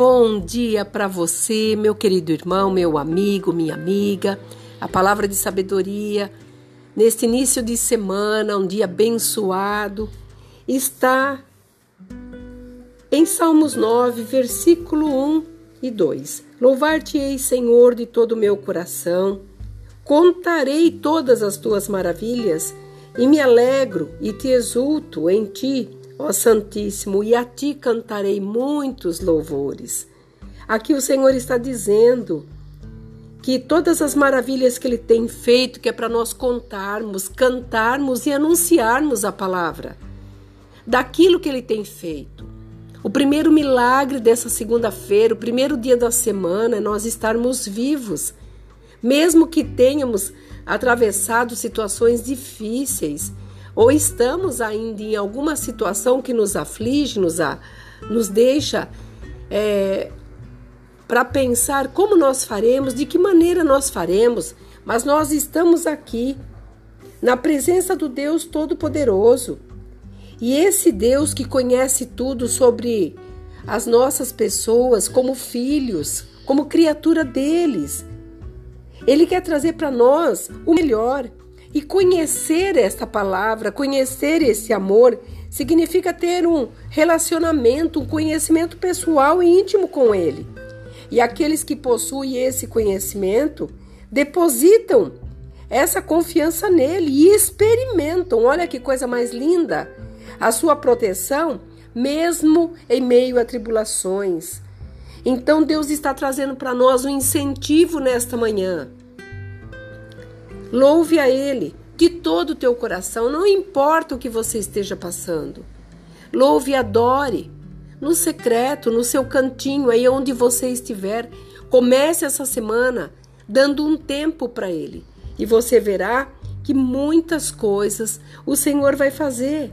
bom dia para você, meu querido irmão, meu amigo, minha amiga. A palavra de sabedoria neste início de semana, um dia abençoado, está em Salmos 9, versículo 1 e 2. Louvar-te-ei, Senhor, de todo o meu coração, contarei todas as tuas maravilhas e me alegro e te exulto em ti Ó Santíssimo, e a ti cantarei muitos louvores. Aqui o Senhor está dizendo que todas as maravilhas que Ele tem feito, que é para nós contarmos, cantarmos e anunciarmos a palavra daquilo que Ele tem feito. O primeiro milagre dessa segunda-feira, o primeiro dia da semana, é nós estarmos vivos, mesmo que tenhamos atravessado situações difíceis, ou estamos ainda em alguma situação que nos aflige, nos, a, nos deixa é, para pensar como nós faremos, de que maneira nós faremos, mas nós estamos aqui na presença do Deus Todo-Poderoso. E esse Deus que conhece tudo sobre as nossas pessoas como filhos, como criatura deles, ele quer trazer para nós o melhor. E conhecer esta palavra, conhecer esse amor, significa ter um relacionamento, um conhecimento pessoal e íntimo com Ele. E aqueles que possuem esse conhecimento depositam essa confiança nele e experimentam, olha que coisa mais linda, a sua proteção, mesmo em meio a tribulações. Então Deus está trazendo para nós um incentivo nesta manhã Louve a Ele de todo o teu coração, não importa o que você esteja passando. Louve e adore no secreto, no seu cantinho, aí onde você estiver. Comece essa semana dando um tempo para Ele e você verá que muitas coisas o Senhor vai fazer.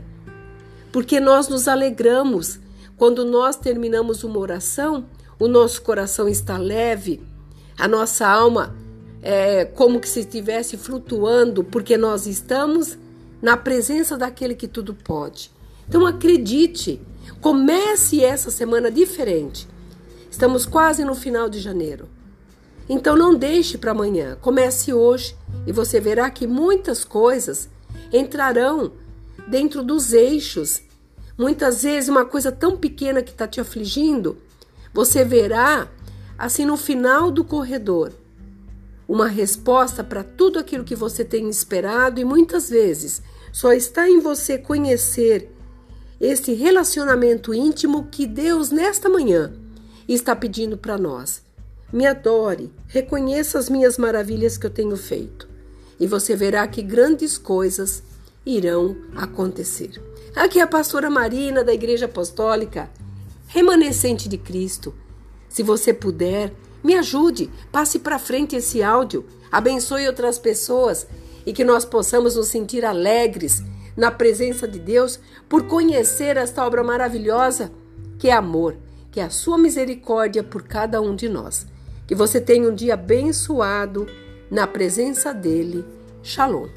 Porque nós nos alegramos quando nós terminamos uma oração, o nosso coração está leve, a nossa alma é, como que se estivesse flutuando, porque nós estamos na presença daquele que tudo pode. Então acredite, comece essa semana diferente. Estamos quase no final de janeiro. Então não deixe para amanhã, comece hoje e você verá que muitas coisas entrarão dentro dos eixos. Muitas vezes uma coisa tão pequena que está te afligindo, você verá assim no final do corredor uma resposta para tudo aquilo que você tem esperado e muitas vezes só está em você conhecer esse relacionamento íntimo que Deus nesta manhã está pedindo para nós. Me adore, reconheça as minhas maravilhas que eu tenho feito e você verá que grandes coisas irão acontecer. Aqui é a pastora Marina da Igreja Apostólica, remanescente de Cristo. Se você puder, me ajude, passe para frente esse áudio, abençoe outras pessoas e que nós possamos nos sentir alegres na presença de Deus por conhecer esta obra maravilhosa que é amor, que é a sua misericórdia por cada um de nós. Que você tenha um dia abençoado na presença dele. Shalom.